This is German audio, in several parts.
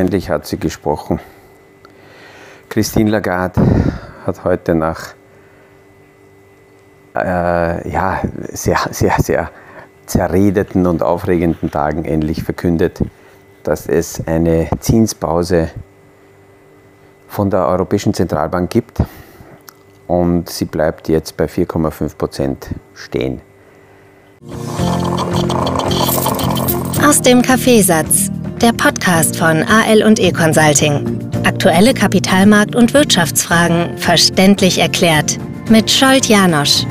endlich hat sie gesprochen. Christine Lagarde hat heute nach äh, ja, sehr, sehr, sehr zerredeten und aufregenden Tagen endlich verkündet, dass es eine Zinspause von der Europäischen Zentralbank gibt und sie bleibt jetzt bei 4,5 Prozent stehen. Aus dem Kaffeesatz, der Podcast von AL und E Consulting. Aktuelle Kapitalmarkt- und Wirtschaftsfragen verständlich erklärt mit Scholt Janosch.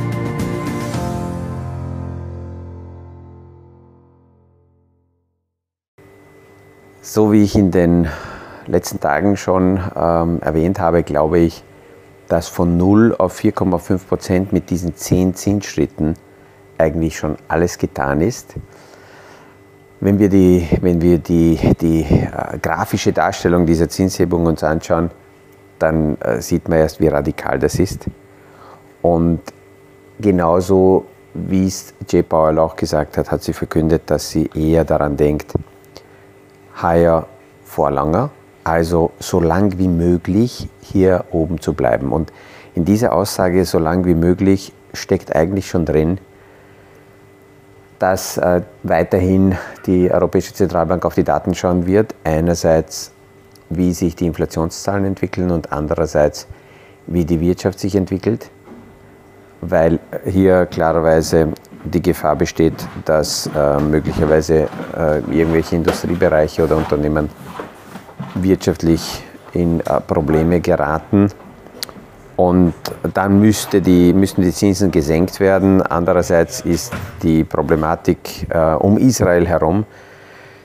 So wie ich in den letzten Tagen schon ähm, erwähnt habe, glaube ich, dass von 0 auf 4,5 Prozent mit diesen 10 Zinsschritten eigentlich schon alles getan ist. Wenn wir die, wenn wir die, die äh, grafische Darstellung dieser Zinshebung uns anschauen, dann äh, sieht man erst, wie radikal das ist. Und genauso wie es Jay Powell auch gesagt hat, hat sie verkündet, dass sie eher daran denkt, higher for longer, also so lang wie möglich hier oben zu bleiben. Und in dieser Aussage, so lang wie möglich, steckt eigentlich schon drin, dass äh, weiterhin die Europäische Zentralbank auf die Daten schauen wird. Einerseits, wie sich die Inflationszahlen entwickeln und andererseits, wie die Wirtschaft sich entwickelt, weil hier klarerweise die Gefahr besteht, dass äh, möglicherweise äh, irgendwelche Industriebereiche oder Unternehmen wirtschaftlich in äh, Probleme geraten und dann müsste die, müssten die Zinsen gesenkt werden. Andererseits ist die Problematik äh, um Israel herum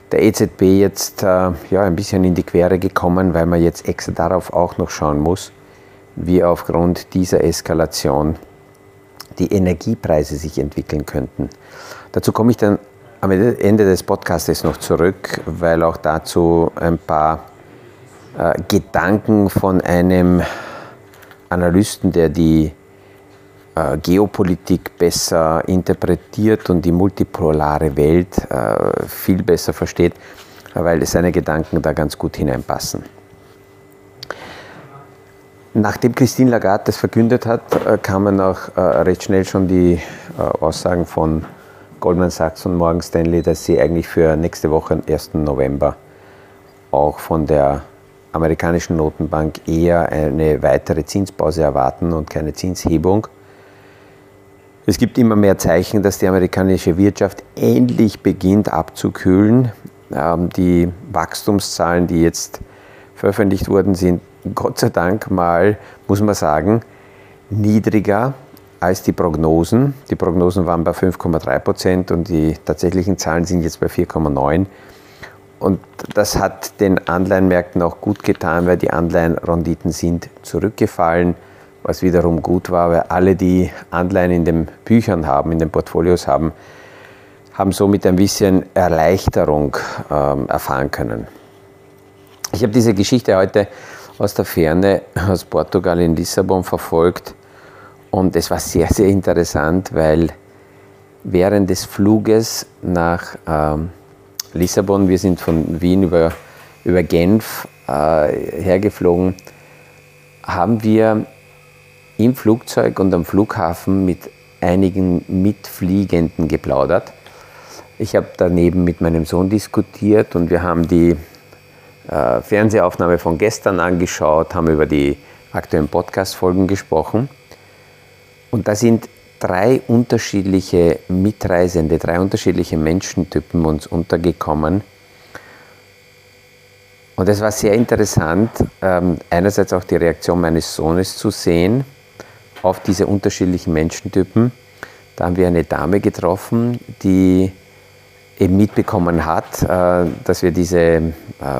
der EZB jetzt äh, ja, ein bisschen in die Quere gekommen, weil man jetzt extra darauf auch noch schauen muss, wie aufgrund dieser Eskalation die Energiepreise sich entwickeln könnten. Dazu komme ich dann am Ende des Podcasts noch zurück, weil auch dazu ein paar äh, Gedanken von einem Analysten, der die äh, Geopolitik besser interpretiert und die multipolare Welt äh, viel besser versteht, weil seine Gedanken da ganz gut hineinpassen. Nachdem Christine Lagarde das verkündet hat, äh, kamen auch äh, recht schnell schon die äh, Aussagen von Goldman Sachs und Morgan Stanley, dass sie eigentlich für nächste Woche, 1. November, auch von der amerikanischen Notenbank eher eine weitere Zinspause erwarten und keine Zinshebung. Es gibt immer mehr Zeichen, dass die amerikanische Wirtschaft endlich beginnt abzukühlen. Ähm, die Wachstumszahlen, die jetzt veröffentlicht wurden, sind Gott sei Dank mal, muss man sagen, niedriger als die Prognosen. Die Prognosen waren bei 5,3 Prozent und die tatsächlichen Zahlen sind jetzt bei 4,9. Und das hat den Anleihenmärkten auch gut getan, weil die Anleihenrenditen sind zurückgefallen, was wiederum gut war, weil alle, die Anleihen in den Büchern haben, in den Portfolios haben, haben somit ein bisschen Erleichterung ähm, erfahren können. Ich habe diese Geschichte heute aus der Ferne, aus Portugal in Lissabon verfolgt und es war sehr, sehr interessant, weil während des Fluges nach ähm, Lissabon. Wir sind von Wien über, über Genf äh, hergeflogen. Haben wir im Flugzeug und am Flughafen mit einigen Mitfliegenden geplaudert. Ich habe daneben mit meinem Sohn diskutiert und wir haben die äh, Fernsehaufnahme von gestern angeschaut, haben über die aktuellen Podcast-Folgen gesprochen. Und da sind drei unterschiedliche Mitreisende, drei unterschiedliche Menschentypen uns untergekommen. Und es war sehr interessant, ähm, einerseits auch die Reaktion meines Sohnes zu sehen auf diese unterschiedlichen Menschentypen. Da haben wir eine Dame getroffen, die eben mitbekommen hat, äh, dass wir diese äh,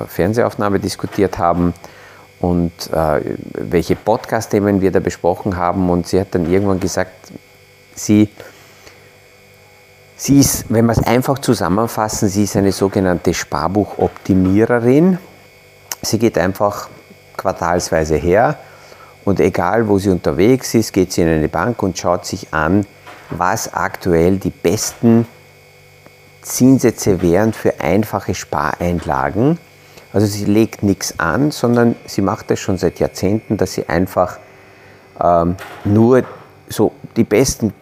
Fernsehaufnahme diskutiert haben und äh, welche Podcast-Themen wir da besprochen haben. Und sie hat dann irgendwann gesagt, Sie, sie ist, wenn wir es einfach zusammenfassen, sie ist eine sogenannte Sparbuchoptimiererin. Sie geht einfach quartalsweise her und egal wo sie unterwegs ist, geht sie in eine Bank und schaut sich an, was aktuell die besten Zinssätze wären für einfache Spareinlagen, Also sie legt nichts an, sondern sie macht es schon seit Jahrzehnten, dass sie einfach ähm, nur so die besten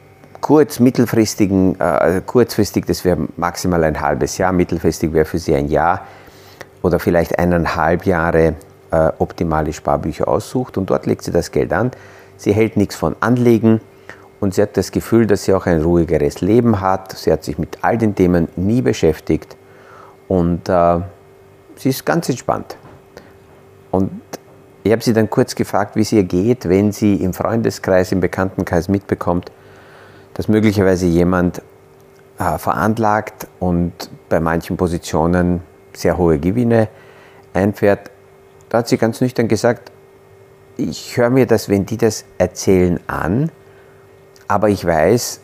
kurz-, mittelfristigen, äh, also kurzfristig, das wäre maximal ein halbes Jahr, mittelfristig wäre für sie ein Jahr oder vielleicht eineinhalb Jahre äh, optimale Sparbücher aussucht und dort legt sie das Geld an. Sie hält nichts von Anlegen und sie hat das Gefühl, dass sie auch ein ruhigeres Leben hat. Sie hat sich mit all den Themen nie beschäftigt und äh, sie ist ganz entspannt. Und ich habe sie dann kurz gefragt, wie es ihr geht, wenn sie im Freundeskreis, im Bekanntenkreis mitbekommt, dass möglicherweise jemand äh, veranlagt und bei manchen Positionen sehr hohe Gewinne einfährt. Da hat sie ganz nüchtern gesagt, ich höre mir das, wenn die das erzählen, an, aber ich weiß,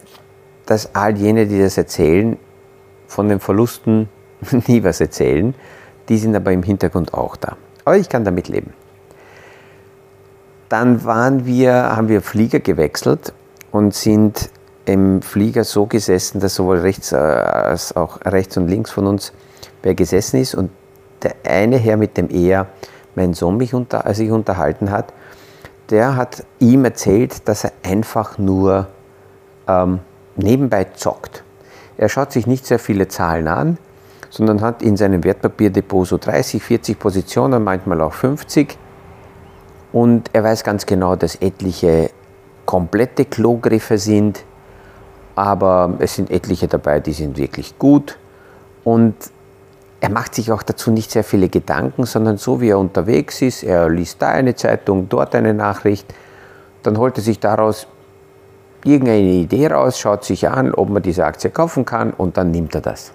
dass all jene, die das erzählen, von den Verlusten nie was erzählen. Die sind aber im Hintergrund auch da. Aber ich kann damit leben. Dann waren wir, haben wir Flieger gewechselt und sind im Flieger so gesessen, dass sowohl rechts äh, als auch rechts und links von uns wer gesessen ist. Und der eine Herr, mit dem er mein Sohn mich unter, äh, sich unterhalten hat, der hat ihm erzählt, dass er einfach nur ähm, nebenbei zockt. Er schaut sich nicht sehr viele Zahlen an, sondern hat in seinem Wertpapierdepot so 30, 40 Positionen, manchmal auch 50. Und er weiß ganz genau, dass etliche komplette Klogriffe sind, aber es sind etliche dabei, die sind wirklich gut. Und er macht sich auch dazu nicht sehr viele Gedanken, sondern so wie er unterwegs ist, er liest da eine Zeitung, dort eine Nachricht, dann holt er sich daraus irgendeine Idee raus, schaut sich an, ob man diese Aktie kaufen kann und dann nimmt er das.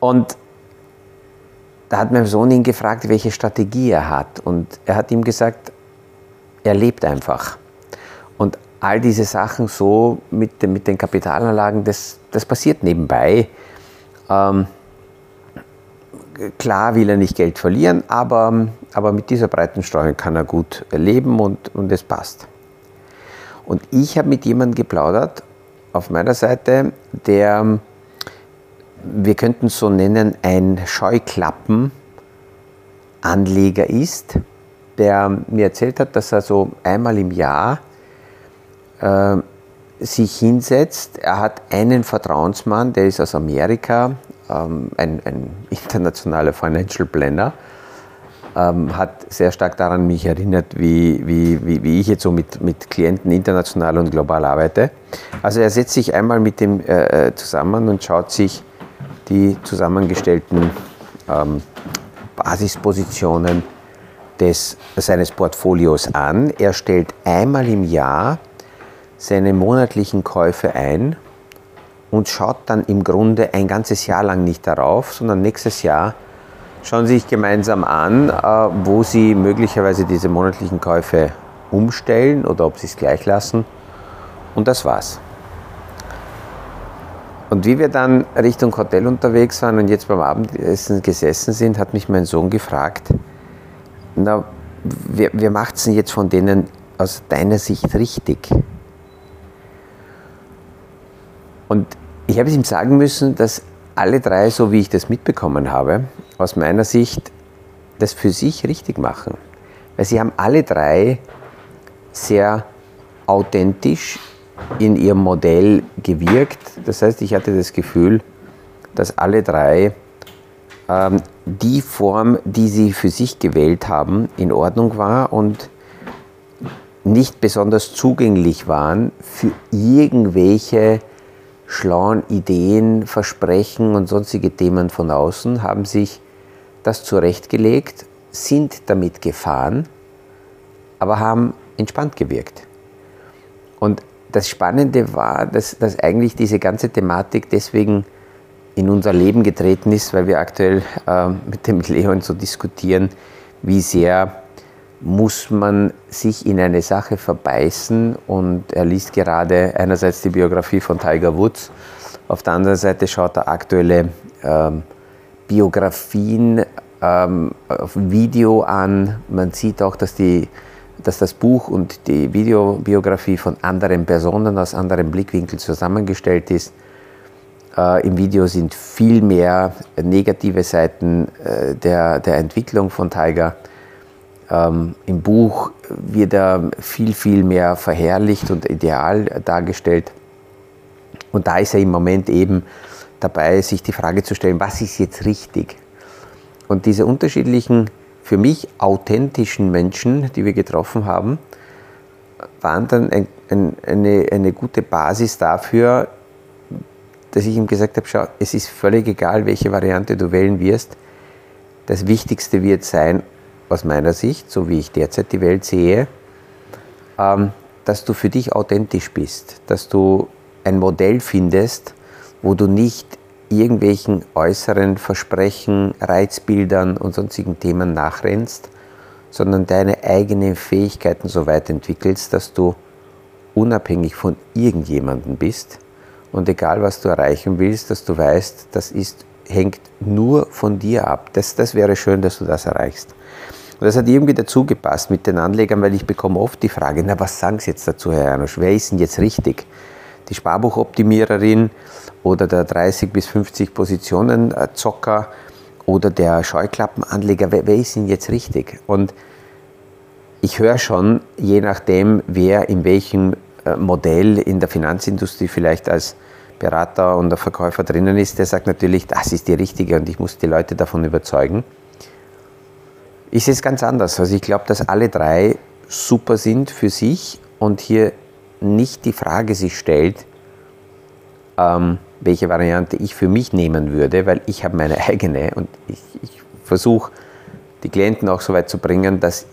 Und da hat mein Sohn ihn gefragt, welche Strategie er hat. Und er hat ihm gesagt, er lebt einfach. All diese Sachen so mit, mit den Kapitalanlagen, das, das passiert nebenbei. Ähm, klar will er nicht Geld verlieren, aber, aber mit dieser breiten Streuung kann er gut leben und, und es passt. Und ich habe mit jemandem geplaudert auf meiner Seite, der, wir könnten so nennen, ein Scheuklappenanleger ist, der mir erzählt hat, dass er so einmal im Jahr äh, sich hinsetzt. Er hat einen Vertrauensmann, der ist aus Amerika, ähm, ein, ein, internationaler Financial Planner, ähm, hat sehr stark daran mich erinnert, wie, wie, wie, wie, ich jetzt so mit, mit Klienten international und global arbeite. Also er setzt sich einmal mit dem äh, äh zusammen und schaut sich die zusammengestellten ähm, Basispositionen des, seines Portfolios an. Er stellt einmal im Jahr seine monatlichen Käufe ein und schaut dann im Grunde ein ganzes Jahr lang nicht darauf, sondern nächstes Jahr schauen Sie sich gemeinsam an, äh, wo Sie möglicherweise diese monatlichen Käufe umstellen oder ob Sie es gleich lassen. Und das war's. Und wie wir dann Richtung Hotel unterwegs waren und jetzt beim Abendessen gesessen sind, hat mich mein Sohn gefragt, na, wer, wer macht es denn jetzt von denen aus deiner Sicht richtig? Und ich habe es ihm sagen müssen, dass alle drei, so wie ich das mitbekommen habe, aus meiner Sicht das für sich richtig machen. Weil sie haben alle drei sehr authentisch in ihrem Modell gewirkt. Das heißt, ich hatte das Gefühl, dass alle drei ähm, die Form, die sie für sich gewählt haben, in Ordnung war und nicht besonders zugänglich waren für irgendwelche schlauen Ideen, Versprechen und sonstige Themen von außen, haben sich das zurechtgelegt, sind damit gefahren, aber haben entspannt gewirkt. Und das Spannende war, dass, dass eigentlich diese ganze Thematik deswegen in unser Leben getreten ist, weil wir aktuell äh, mit dem Leon so diskutieren, wie sehr muss man sich in eine Sache verbeißen und er liest gerade einerseits die Biografie von Tiger Woods, auf der anderen Seite schaut er aktuelle ähm, Biografien ähm, auf Video an. Man sieht auch, dass, die, dass das Buch und die Videobiografie von anderen Personen aus anderen Blickwinkeln zusammengestellt ist. Äh, Im Video sind viel mehr negative Seiten äh, der, der Entwicklung von Tiger. Ähm, Im Buch wird er viel, viel mehr verherrlicht und ideal dargestellt. Und da ist er im Moment eben dabei, sich die Frage zu stellen, was ist jetzt richtig? Und diese unterschiedlichen, für mich authentischen Menschen, die wir getroffen haben, waren dann ein, ein, eine, eine gute Basis dafür, dass ich ihm gesagt habe, schau, es ist völlig egal, welche Variante du wählen wirst. Das Wichtigste wird sein, aus meiner Sicht, so wie ich derzeit die Welt sehe, ähm, dass du für dich authentisch bist, dass du ein Modell findest, wo du nicht irgendwelchen äußeren Versprechen, Reizbildern und sonstigen Themen nachrennst, sondern deine eigenen Fähigkeiten so weit entwickelst, dass du unabhängig von irgendjemandem bist und egal was du erreichen willst, dass du weißt, das ist, hängt nur von dir ab. Das, das wäre schön, dass du das erreichst. Und das hat irgendwie dazu gepasst mit den Anlegern, weil ich bekomme oft die Frage, na was sagen Sie jetzt dazu, Herr Janosch, wer ist denn jetzt richtig? Die Sparbuchoptimiererin oder der 30 bis 50 Positionen Zocker oder der Scheuklappenanleger, wer, wer ist denn jetzt richtig? Und ich höre schon, je nachdem, wer in welchem äh, Modell in der Finanzindustrie vielleicht als Berater und der Verkäufer drinnen ist, der sagt natürlich, das ist die richtige und ich muss die Leute davon überzeugen. Ich sehe es ganz anders. Also ich glaube, dass alle drei super sind für sich und hier nicht die Frage sich stellt, ähm, welche Variante ich für mich nehmen würde, weil ich habe meine eigene und ich, ich versuche die Klienten auch so weit zu bringen, dass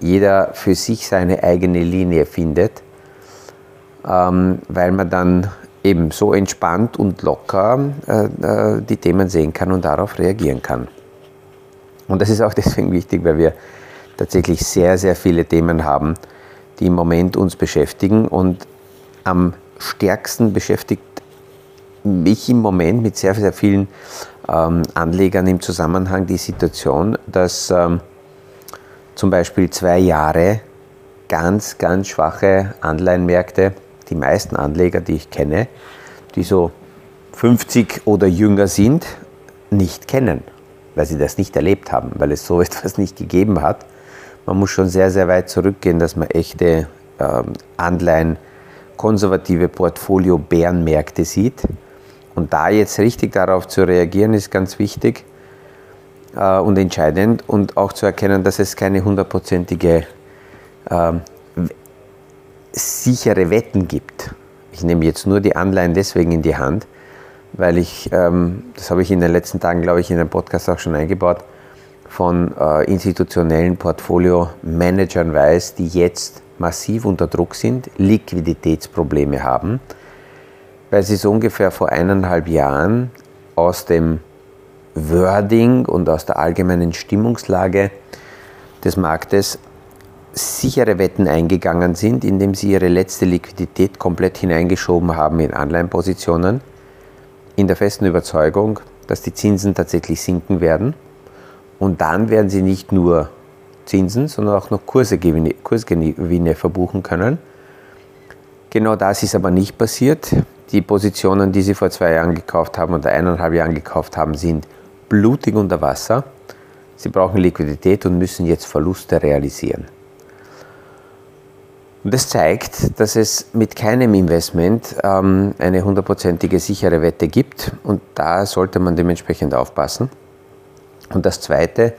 jeder für sich seine eigene Linie findet ähm, weil man dann eben so entspannt und locker äh, äh, die Themen sehen kann und darauf reagieren kann. Und das ist auch deswegen wichtig, weil wir tatsächlich sehr, sehr viele Themen haben, die im Moment uns beschäftigen. Und am stärksten beschäftigt mich im Moment mit sehr, sehr vielen ähm, Anlegern im Zusammenhang die Situation, dass ähm, zum Beispiel zwei Jahre ganz, ganz schwache Anleihenmärkte die meisten Anleger, die ich kenne, die so 50 oder jünger sind, nicht kennen, weil sie das nicht erlebt haben, weil es so etwas nicht gegeben hat. Man muss schon sehr, sehr weit zurückgehen, dass man echte ähm, Anleihen, konservative Portfolio-Bärenmärkte sieht. Und da jetzt richtig darauf zu reagieren, ist ganz wichtig äh, und entscheidend und auch zu erkennen, dass es keine hundertprozentige ähm, sichere Wetten gibt. Ich nehme jetzt nur die Anleihen deswegen in die Hand, weil ich, ähm, das habe ich in den letzten Tagen, glaube ich, in den Podcast auch schon eingebaut, von äh, institutionellen Portfolio-Managern weiß, die jetzt massiv unter Druck sind, Liquiditätsprobleme haben, weil sie so ungefähr vor eineinhalb Jahren aus dem Wording und aus der allgemeinen Stimmungslage des Marktes sichere Wetten eingegangen sind, indem sie ihre letzte Liquidität komplett hineingeschoben haben in Anleihenpositionen, in der festen Überzeugung, dass die Zinsen tatsächlich sinken werden. Und dann werden sie nicht nur Zinsen, sondern auch noch Kursgewinne, Kursgewinne verbuchen können. Genau das ist aber nicht passiert. Die Positionen, die sie vor zwei Jahren gekauft haben oder eineinhalb Jahren gekauft haben, sind blutig unter Wasser. Sie brauchen Liquidität und müssen jetzt Verluste realisieren. Und das zeigt, dass es mit keinem Investment ähm, eine hundertprozentige sichere Wette gibt und da sollte man dementsprechend aufpassen. Und das Zweite,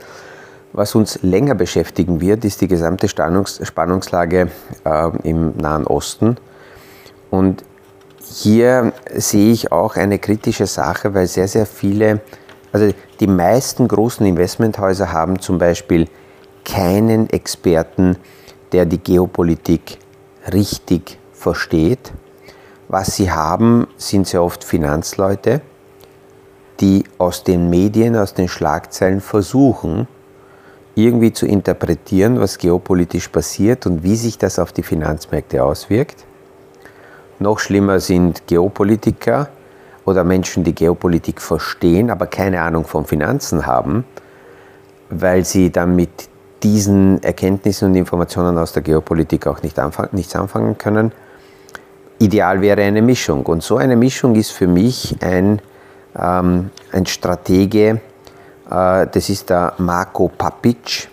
was uns länger beschäftigen wird, ist die gesamte Spannungs Spannungslage äh, im Nahen Osten. Und hier sehe ich auch eine kritische Sache, weil sehr, sehr viele, also die meisten großen Investmenthäuser haben zum Beispiel keinen Experten, der die Geopolitik richtig versteht. Was sie haben, sind sehr oft Finanzleute, die aus den Medien, aus den Schlagzeilen versuchen, irgendwie zu interpretieren, was geopolitisch passiert und wie sich das auf die Finanzmärkte auswirkt. Noch schlimmer sind Geopolitiker oder Menschen, die Geopolitik verstehen, aber keine Ahnung von Finanzen haben, weil sie dann mit diesen Erkenntnissen und Informationen aus der Geopolitik auch nicht anfang, nichts anfangen können. Ideal wäre eine Mischung. Und so eine Mischung ist für mich ein ähm, ein Stratege, äh, das ist der Marco Papic.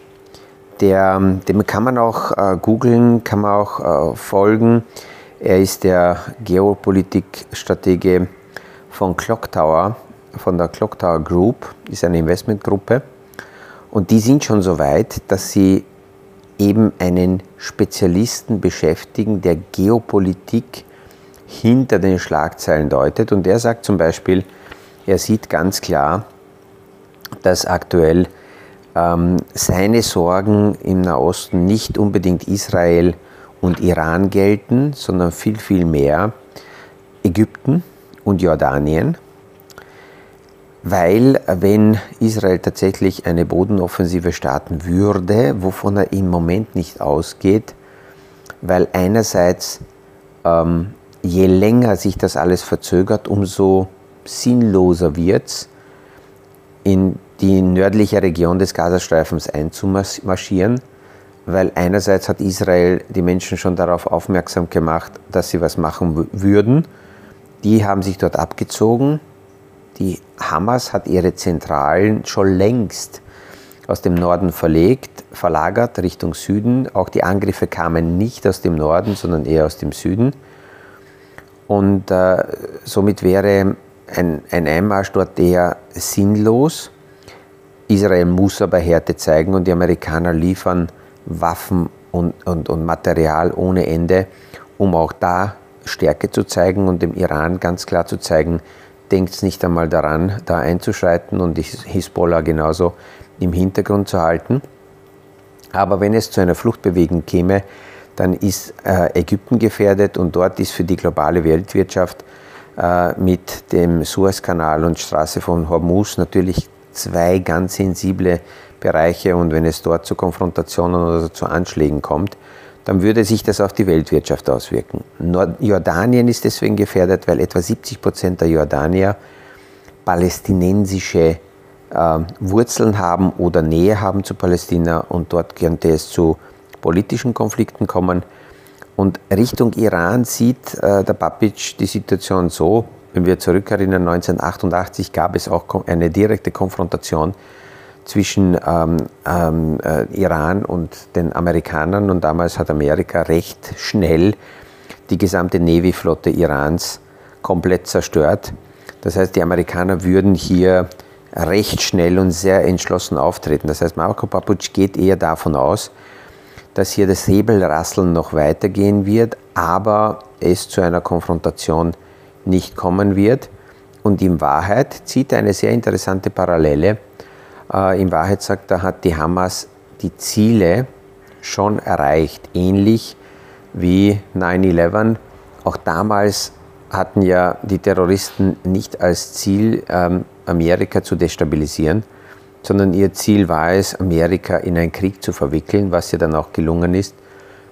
Der, dem kann man auch äh, googeln, kann man auch äh, folgen. Er ist der Geopolitikstratege von Clock Tower, von der Clock Tower Group, ist eine Investmentgruppe. Und die sind schon so weit, dass sie eben einen Spezialisten beschäftigen, der Geopolitik hinter den Schlagzeilen deutet. Und der sagt zum Beispiel, er sieht ganz klar, dass aktuell ähm, seine Sorgen im Nahosten nicht unbedingt Israel und Iran gelten, sondern viel, viel mehr Ägypten und Jordanien. Weil wenn Israel tatsächlich eine Bodenoffensive starten würde, wovon er im Moment nicht ausgeht, weil einerseits ähm, je länger sich das alles verzögert, umso sinnloser wird es, in die nördliche Region des Gazastreifens einzumarschieren, weil einerseits hat Israel die Menschen schon darauf aufmerksam gemacht, dass sie was machen würden. Die haben sich dort abgezogen. Die Hamas hat ihre Zentralen schon längst aus dem Norden verlegt, verlagert Richtung Süden. Auch die Angriffe kamen nicht aus dem Norden, sondern eher aus dem Süden. Und äh, somit wäre ein, ein Einmarsch dort eher sinnlos. Israel muss aber Härte zeigen und die Amerikaner liefern Waffen und, und, und Material ohne Ende, um auch da Stärke zu zeigen und dem Iran ganz klar zu zeigen, denkt nicht einmal daran, da einzuschreiten und die Hisbollah genauso im Hintergrund zu halten. Aber wenn es zu einer Fluchtbewegung käme, dann ist äh, Ägypten gefährdet und dort ist für die globale Weltwirtschaft äh, mit dem Suezkanal und Straße von Hormuz natürlich zwei ganz sensible Bereiche und wenn es dort zu Konfrontationen oder zu Anschlägen kommt, dann würde sich das auf die Weltwirtschaft auswirken. Jordanien ist deswegen gefährdet, weil etwa 70 Prozent der Jordanier palästinensische äh, Wurzeln haben oder Nähe haben zu Palästina und dort könnte es zu politischen Konflikten kommen. Und Richtung Iran sieht äh, der Babic die Situation so, wenn wir zurückerinnern, 1988 gab es auch eine direkte Konfrontation zwischen ähm, ähm, äh, Iran und den Amerikanern und damals hat Amerika recht schnell die gesamte Navy-Flotte Irans komplett zerstört. Das heißt, die Amerikaner würden hier recht schnell und sehr entschlossen auftreten. Das heißt, Marco Papuc geht eher davon aus, dass hier das Hebelrasseln noch weitergehen wird, aber es zu einer Konfrontation nicht kommen wird. Und in Wahrheit zieht er eine sehr interessante Parallele. Äh, in Wahrheit sagt er, hat die Hamas die Ziele schon erreicht, ähnlich wie 9-11. Auch damals hatten ja die Terroristen nicht als Ziel, ähm, Amerika zu destabilisieren, sondern ihr Ziel war es, Amerika in einen Krieg zu verwickeln, was ja dann auch gelungen ist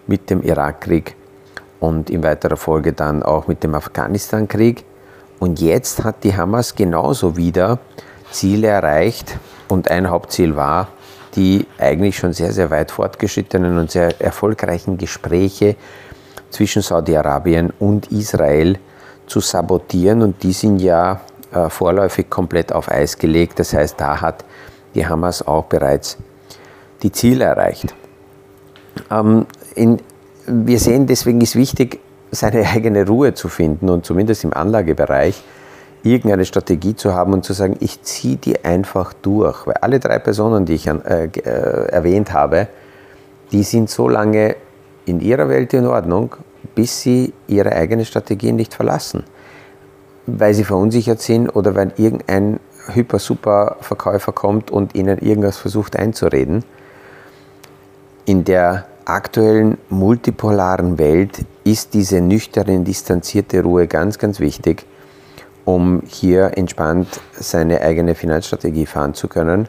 mit dem Irakkrieg und in weiterer Folge dann auch mit dem Afghanistan-Krieg. Und jetzt hat die Hamas genauso wieder Ziele erreicht und ein Hauptziel war, die eigentlich schon sehr, sehr weit fortgeschrittenen und sehr erfolgreichen Gespräche zwischen Saudi-Arabien und Israel zu sabotieren. Und die sind ja äh, vorläufig komplett auf Eis gelegt. Das heißt, da hat die Hamas auch bereits die Ziele erreicht. Ähm, in, wir sehen, deswegen ist wichtig, seine eigene Ruhe zu finden und zumindest im Anlagebereich irgendeine Strategie zu haben und zu sagen, ich ziehe die einfach durch. Weil alle drei Personen, die ich äh, äh, erwähnt habe, die sind so lange in ihrer Welt in Ordnung, bis sie ihre eigene Strategie nicht verlassen. Weil sie verunsichert sind oder weil irgendein Hyper-Super-Verkäufer kommt und ihnen irgendwas versucht einzureden. In der aktuellen multipolaren Welt ist diese nüchterne, distanzierte Ruhe ganz, ganz wichtig, um hier entspannt seine eigene Finanzstrategie fahren zu können.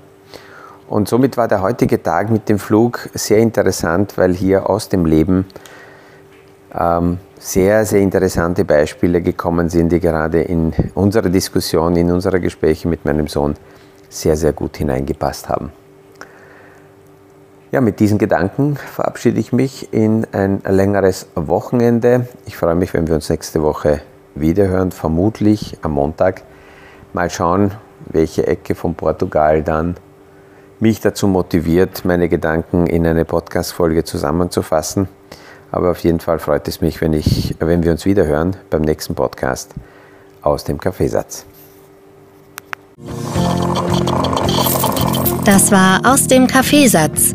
Und somit war der heutige Tag mit dem Flug sehr interessant, weil hier aus dem Leben ähm, sehr, sehr interessante Beispiele gekommen sind, die gerade in unsere Diskussion, in unsere Gespräche mit meinem Sohn sehr, sehr gut hineingepasst haben. Ja, mit diesen Gedanken verabschiede ich mich in ein längeres Wochenende. Ich freue mich, wenn wir uns nächste Woche wiederhören, vermutlich am Montag Mal schauen, welche Ecke von Portugal dann mich dazu motiviert, meine Gedanken in eine Podcast-Folge zusammenzufassen. Aber auf jeden Fall freut es mich, wenn, ich, wenn wir uns wieder hören beim nächsten Podcast aus dem Kaffeesatz. Das war aus dem Kaffeesatz,